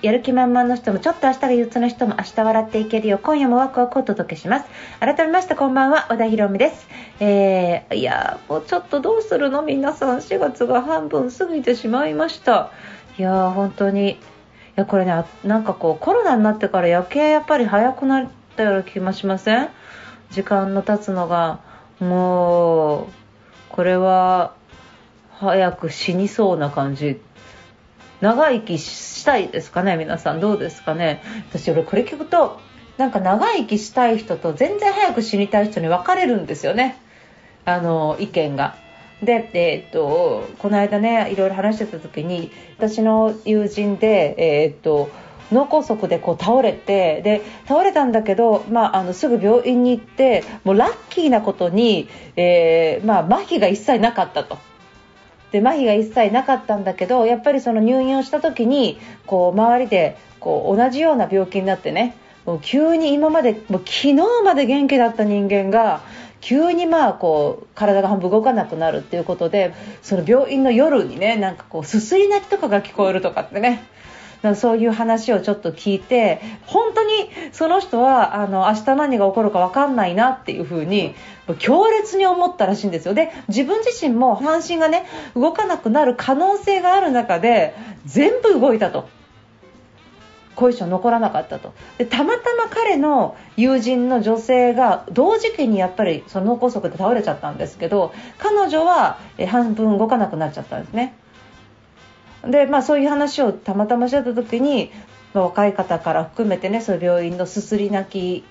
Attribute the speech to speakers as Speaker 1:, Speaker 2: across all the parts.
Speaker 1: やる気満々の人もちょっと明日が憂鬱の人も明日笑っていけるよ。今夜もワクワクお届けします。改めましてこんばんは和田博美です。えー、いやもうちょっとどうするの？皆さん4月が半分過ぎてしまいました。いやー本当に。いやこれねなんかこうコロナになってから余計やっぱり早くなったような気もしません？時間の経つのが。もうこれは早く死にそうな感じ。長生きしたいですかね皆さんどうですかね私俺これ聞くとなんか長生きしたい人と全然早く死にたい人に分かれるんですよねあの意見が。で、えー、っとこの間ねいろいろ話してた時に私の友人で、えー、っと脳梗塞でこう倒れてで倒れたんだけど、まあ、あのすぐ病院に行ってもうラッキーなことに、えーまあ、麻痺が一切なかったと。で麻痺が一切なかったんだけどやっぱりその入院をした時にこう周りでこう同じような病気になってねもう急に今までもう昨日まで元気だった人間が急にまあこう体が半分動かなくなるっていうことでその病院の夜にねなんかこうすすり泣きとかが聞こえるとかってねそういう話をちょっと聞いて本当にその人はあの明日何が起こるか分かんないなっていうふうに強烈に思ったらしいんですよ。で自分自身も半身がね動かなくなる可能性がある中で全部動いたと。後遺症残らなかったと。でたまたま彼の友人の女性が同時期にやっぱりその脳梗塞で倒れちゃったんですけど彼女は半分動かなくなっちゃったんですね。で、まあ、そういう話をたまたましてた時に、まあ、若い方から含めてねそういう病院のすすり泣き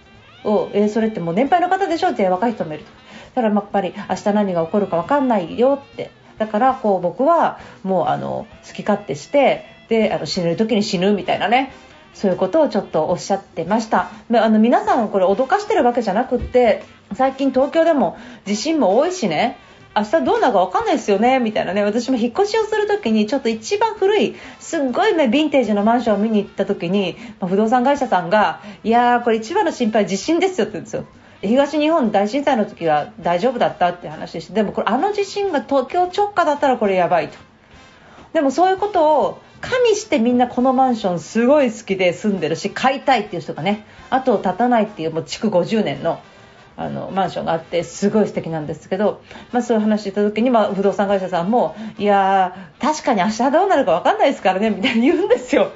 Speaker 1: を、え、それってもう年配の方でしょって若い人もいると。だからやっぱり明日何が起こるか分かんないよって。だからこう僕はもうあの好き勝手してであの死ぬ時に死ぬみたいなね。そういうことをちょっとおっしゃってました。あの皆さんこれ脅かしてるわけじゃなくって最近東京でも地震も多いしね。明日どうなるか分かんないですよねみたいなね。私も引っ越しをするときにちょっと一番古いすっごいねヴィンテージのマンションを見に行ったときに、まあ、不動産会社さんがいやーこれ一番の心配地震ですよって言うんですよ。東日本大震災の時は大丈夫だったって話でしてでもこれあの地震が東京直下だったらこれやばいと。でもそういうことを加味してみんなこのマンションすごい好きで住んでるし買いたいっていう人がね後を絶たないっていうもう築50年のあのマンションがあってすごい素敵なんですけど、まあ、そういう話した時に、まあ、不動産会社さんもいや確かに明日どうなるか分かんないですからねみたいに言うんですよ。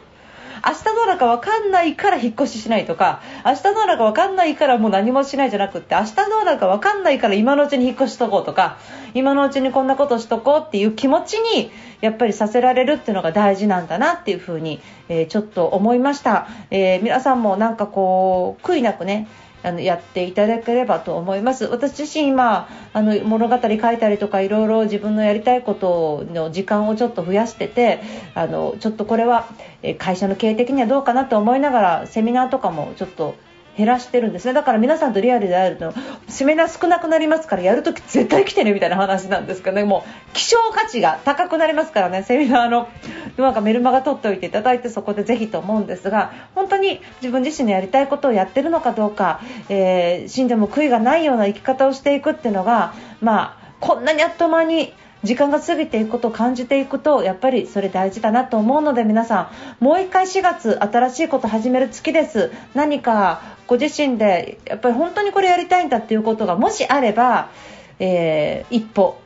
Speaker 1: 明日どうなるか分かんないから引っ越ししないとか明日どうなるか分かんないからもう何もしないじゃなくて明日どうなるか分かんないから今のうちに引っ越しとこうとか今のうちにこんなことしとこうっていう気持ちにやっぱりさせられるっていうのが大事なんだなっていうふうに、えー、ちょっと思いました、えー、皆さんもなんかこう悔いなくねあのやっていただければと思います。私自身今あの物語書いたりとかいろいろ自分のやりたいことの時間をちょっと増やしててあのちょっとこれは会社の経営的にはどうかなと思いながらセミナーとかもちょっと減らしてるんですね。だから皆さんとリアルで会えるとセミナー少なくなりますからやるとき絶対来てねみたいな話なんですけどね。もう希少価値が高くなりますからねセミナーの。なんかメルマガ取っておいていただいてそこでぜひと思うんですが本当に自分自身のやりたいことをやってるのかどうか、えー、死んでも悔いがないような生き方をしていくっていうのがまあこんなにあっという間に時間が過ぎていくことを感じていくとやっぱりそれ大事だなと思うので皆さんもう1回4月新しいこと始める月です何かご自身でやっぱり本当にこれやりたいんだっていうことがもしあれば、えー、一歩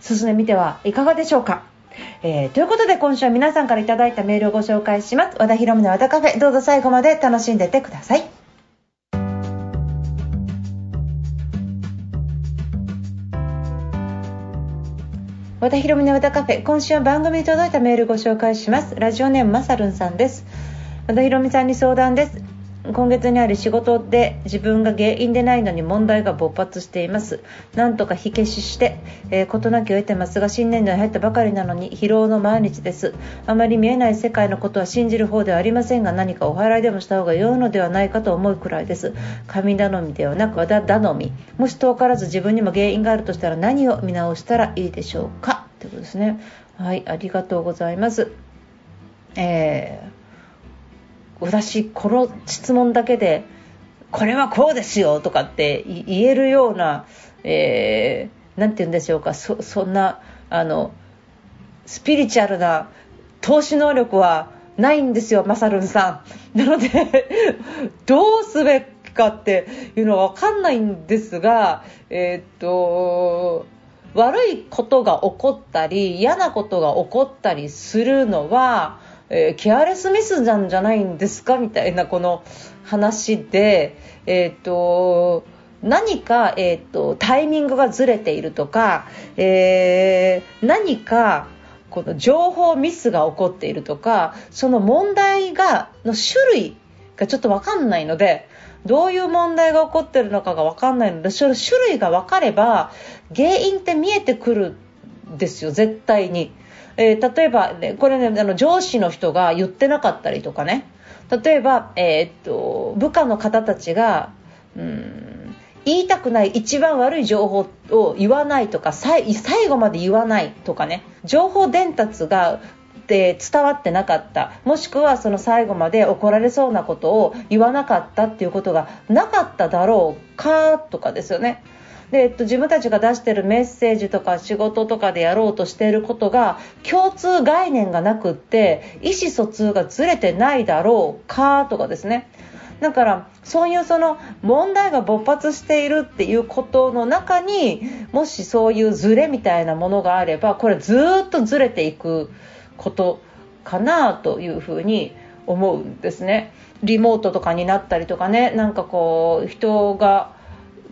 Speaker 1: 進んでみてはいかがでしょうか。えー、ということで今週は皆さんからいただいたメールをご紹介します。和田博美の和田カフェ。どうぞ最後まで楽しんでってください。和田博美の和田カフェ。今週は番組に届いたメールご紹介します。ラジオネームまさるんさんです。和田博美さんに相談です。今月にある仕事で自分が原因でないのに問題が勃発しています。なんとか火消しして、えー、事なきを得てますが新年度に入ったばかりなのに疲労の毎日です。あまり見えない世界のことは信じる方ではありませんが何かお祓いでもした方が良いのではないかと思うくらいです。神頼みではなく和田頼み。もし遠からず自分にも原因があるとしたら何を見直したらいいでしょうか？ということですね。はいありがとうございます。えー、私この質問だけでこれはこうですよとかって言えるような、えー、なんて言うんでしょうかそそんなあのスピリチュアルな投資能力はないんですよ、マサルンさん。なので どうすべきかっていうのは分かんないんですが、えー、っと、悪いことが起こったり、嫌なことが起こったりするのは、えー、ケアレスミスなんじゃないんですかみたいなこの話で、えー、と、何か、えー、と、タイミングがずれているとか、えー、何か、この情報ミスが起こっているとかその問題がの種類がちょっと分かんないのでどういう問題が起こっているのかが分かんないのでその種類が分かれば原因って見えてくるですよ絶対に。えー、例えば、ね、これねあの上司の人が言ってなかったりとかね例えば、えー、っと部下の方たちがうん言いたくない一番悪い情報を言わないとか最後まで言わないとかね情報伝達がで伝わってなかったもしくはその最後まで怒られそうなことを言わなかったっていうことがなかっただろうかとかですよね。で、えっと、自分たちが出してるメッセージとか仕事とかでやろうとしていることが共通概念がなくって意思疎通がずれてないだろうかとかですねだからそういうその問題が勃発しているっていうことの中にもしそういうズレみたいなものがあればこれずっとずれていくことかなというふうに思うんですね。リモートとかになったりとかねなんかこう人が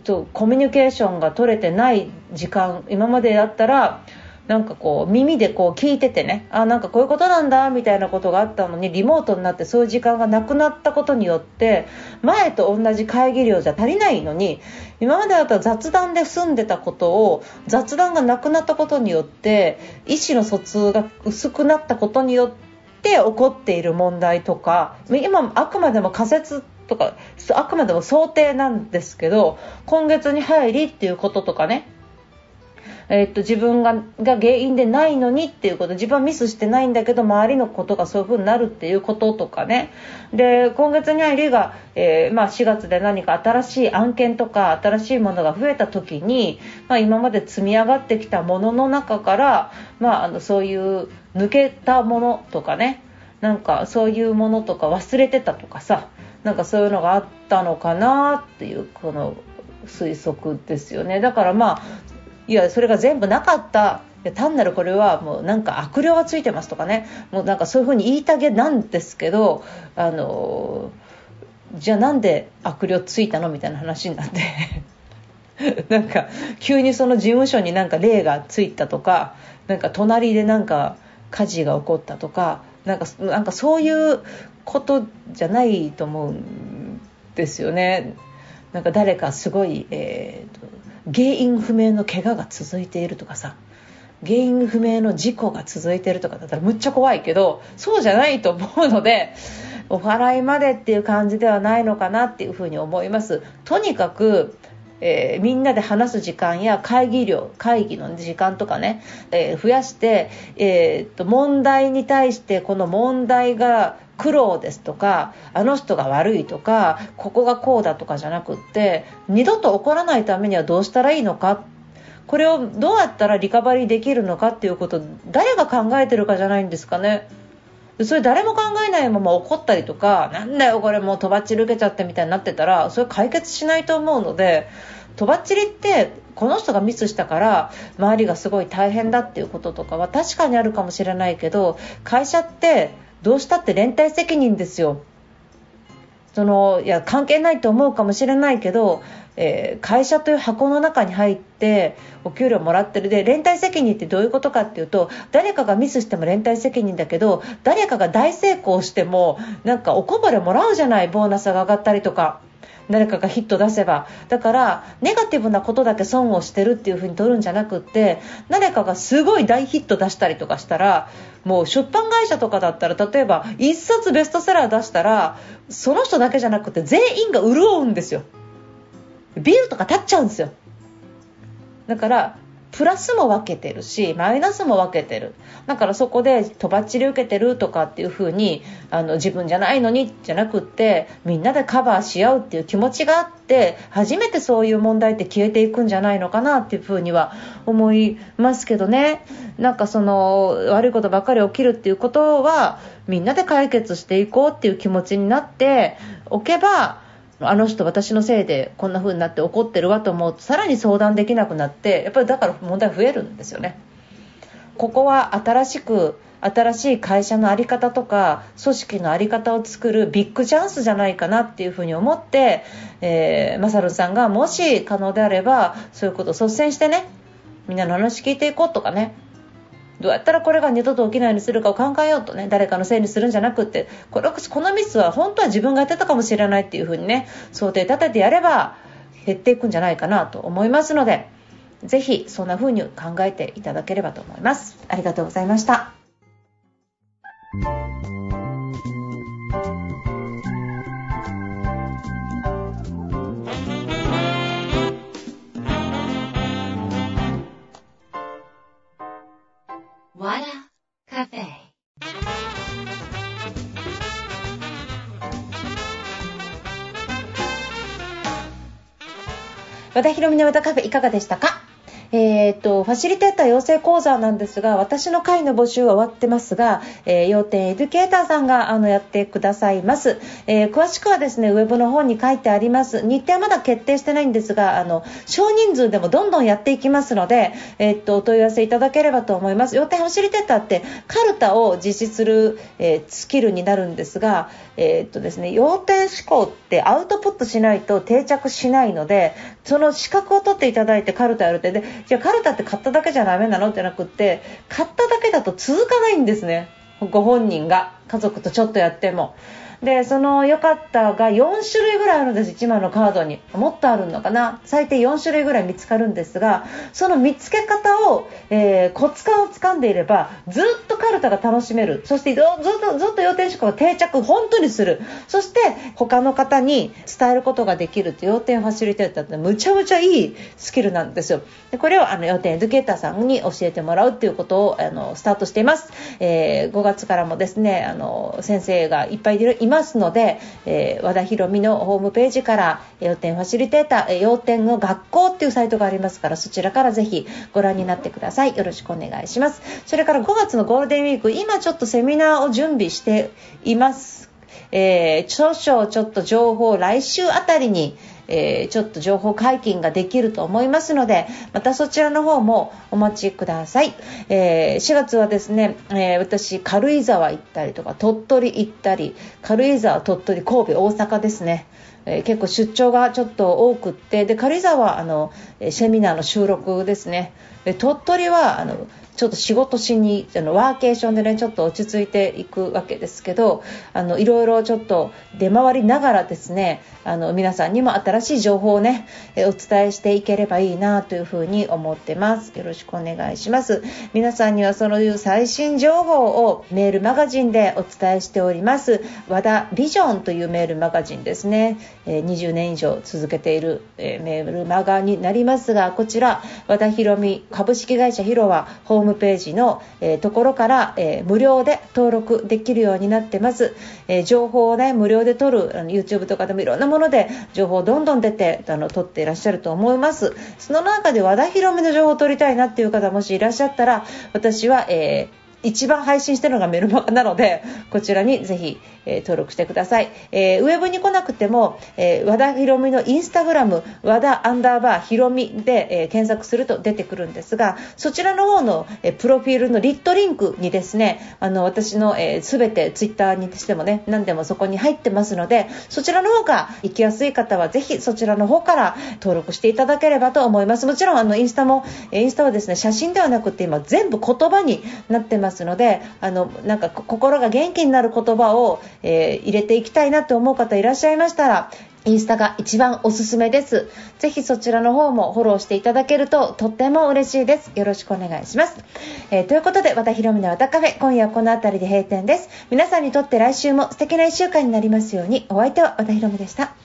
Speaker 1: とコミュニケーションが取れてない時間今までだったらなんかこう耳でこう聞いててねあなんかこういうことなんだみたいなことがあったのにリモートになってそういう時間がなくなったことによって前と同じ会議量じゃ足りないのに今までだったら雑談で済んでたことを雑談がなくなったことによって意思の疎通が薄くなったことによって起こっている問題とか今あくまでも仮説とかあくまでも想定なんですけど今月に入りっていうこととかね。え、っと自分がが原因でないのにっていうこと自分はミスしてないんだけど周りのことがそういう風になるっていうこととかね。で今月に入りが、えー、まあ、4月で何か新しい案件とか新しいものが増えた時に、まあ、今まで積み上がってきたものの中から、まあ、あのそういう抜けたものとかね。なんかそういうものとか忘れてたとかさ。なんかそういうのがあったのかなっていうこの推測ですよね。だからまあいやそれが全部なかった。単なるこれはもうなんか悪霊がついてますとかね。もうなんかそういうふうに言いたげなんですけどあのじゃあなんで悪霊ついたのみたいな話になって。なんか急にその事務所になんか霊がついたとかなんか隣でなんか火事が起こったとかなんかなんかそういうことじゃないと思うんですよね。なんか誰かすごい、えーと原因不明の怪我が続いているとかさ原因不明の事故が続いているとかだったらむっちゃ怖いけどそうじゃないと思うのでお祓いまでっていう感じではないのかなっていうふうに思いますとにかくえー、みんなで話す時間や会議量会議の時間とかね、えー、増やして、えー、と問題に対してこの問題が苦労ですとかあの人が悪いとかここがこうだとかじゃなくって二度と起こらないためにはどうしたらいいのか？これをどうやったらリカバリーできるのかっていうこと誰が考えてるかじゃないんですかね。それ誰も考えないまま怒ったりとかなんだよこれもうとばっちり受けちゃってみたいになってたらそれ解決しないと思うのでとばっちりってこの人がミスしたから周りがすごい大変だっていうこととかは確かにあるかもしれないけど会社ってどうしたって連帯責任ですよ。そのいや関係ないと思うかもしれないけど、えー、会社という箱の中に入ってお給料もらってる。で連帯責任ってどういうことかっていうと誰かがミスしても連帯責任だけど誰かが大成功してもなんかおこぼれもらうじゃないボーナスが上がったりとか。誰かがヒット出せば。だからネガティブなことだけ損をしてるっていう風に取るんじゃなくって誰かがすごい大ヒット出したりとかしたらもう出版会社とかだったら例えば1冊ベストセラー出したらその人だけじゃなくて全員が潤うんですよ。ビールとか立っちゃうんですよ。だからプラスも分けてるしマイナスも分けてる。だからそこでとばっちり受けてるとかっていう風にあの自分じゃないのにじゃなくってみんなでカバーし合うっていう気持ちがあって初めてそういう問題って消えていくんじゃないのかなっていう風には思いますけどね。なんかその悪いことばっかり起きるっていうことはみんなで解決していこうっていう気持ちになっておけばあの人私のせいでこんな風になって怒ってるわと思うとさらに相談できなくなってやっぱりだから問題増えるんですよね。ここは新しく新しい会社の在り方とか組織の在り方を作るビッグチャンスじゃないかなっていうふうに思って、えー、マサルさんがもし可能であればそういうことを率先してねみんなの話聞いていこうとかねどうやったらこれが二度と起きないようにするかを考えようとね誰かのせいにするんじゃなくってこれこのミスは本当は自分がやってたかもしれないっていうふうにね想定立ててやれば減っていくんじゃないかなと思いますのでぜひそんな風に考えていただければと思います。ありがとうございました。和田ヒ美の和田カフェいかがでしたか？えーと、ファシリテーター養成講座なんですが私の会の募集は終わってますが、えー、要点エデュケーターさんがあのやってくださいます、えー、詳しくはですねウェブの方に書いてあります。日程はまだ決定してないんですがあの少人数でもどんどんやっていきますので、えーと、お問い合わせいただければと思います。要点ファシリテーターってカルタを実施する、えスキルになるんですが、えーとですね、要点思考ってアウトプットしないと定着しないのでその資格を取っていただいてカルタやるってでじゃあカルタって買っただけじゃダメなのってなくって買っただけだと続かないんですねご本人が家族とちょっとやっても。でその良かったが4種類ぐらいあるんです1枚のカードに。もっとあるのかな？最低4種類ぐらい見つかるんですがその見つけ方を、えー、コツ感をつかんでいればずっとカルタが楽しめる。そしてずっとずっと要点思考が定着本当にする。そして他の方に伝えることができるという要点ファシリテーターってむちゃむちゃいいスキルなんですよ。でこれをあの要点エデュケーターさんに教えてもらうっていうことをあのスタートしています、えー、5月からもですねあの先生がいっぱいいますますので、えー、和田博美のホームページから要点ファシリテーター要点の学校っていうサイトがありますからそちらからぜひご覧になってください。よろしくお願いします。それから5月のゴールデンウィーク今ちょっとセミナーを準備しています。えー、少々ちょっと情報来週あたりにえー、ちょっと情報解禁ができると思いますのでまたそちらの方もお待ちください、えー、4月はですね、えー、私軽井沢行ったりとか鳥取行ったり軽井沢鳥取神戸大阪ですね。え、結構出張がちょっと多くってで軽井沢あのセミナーの収録ですね。で鳥取はあのちょっと仕事しにあのワーケーションでねちょっと落ち着いていくわけですけどあのいろいろちょっと出回りながらですねあの皆さんにも新しい情報をねお伝えしていければいいなというふうに思ってます。よろしくお願いします。皆さんにはそのいう最新情報をメールマガジンでお伝えしております。和田ビジョンというメールマガジンですね。20年以上続けているメールマガになりますがこちら和田博美株式会社ヒロはホームページの、えー、ところから、えー、無料で登録できるようになってます、えー、情報をね無料で取るあの YouTube とかでもいろんなもので情報をどんどん出てあの取っていらっしゃると思います。その中で和田広めの情報を取りたいなっていう方もしいらっしゃったら私は、えー一番配信してるのがメルマガなので、こちらにぜひ、えー、登録してください。えー、ウェブに来なくても、えー、和田ひろみのインスタグラム、和田アンダーバーひろみで、え検索すると出てくるんですが、そちらの方の、えプロフィールのリットリンクにですね、あの、私の、えー、全てツイッターにしてもね、何でもそこに入ってますので、そちらの方が行きやすい方はぜひそちらの方から登録していただければと思います。もちろん、あの、インスタも、インスタはですね、写真ではなくて今全部言葉になってますますのであのなんか心が元気になる言葉を、えー、入れていきたいなと思う方いらっしゃいましたらインスタが一番おすすめです。ぜひそちらの方もフォローしていただけるととっても嬉しいです。よろしくお願いします。えー、ということで、和田ひろみの和田カフェ、今夜はこの辺りで閉店です。皆さんにとって来週も素敵な1週間になりますように、お相手は和田ひろみでした。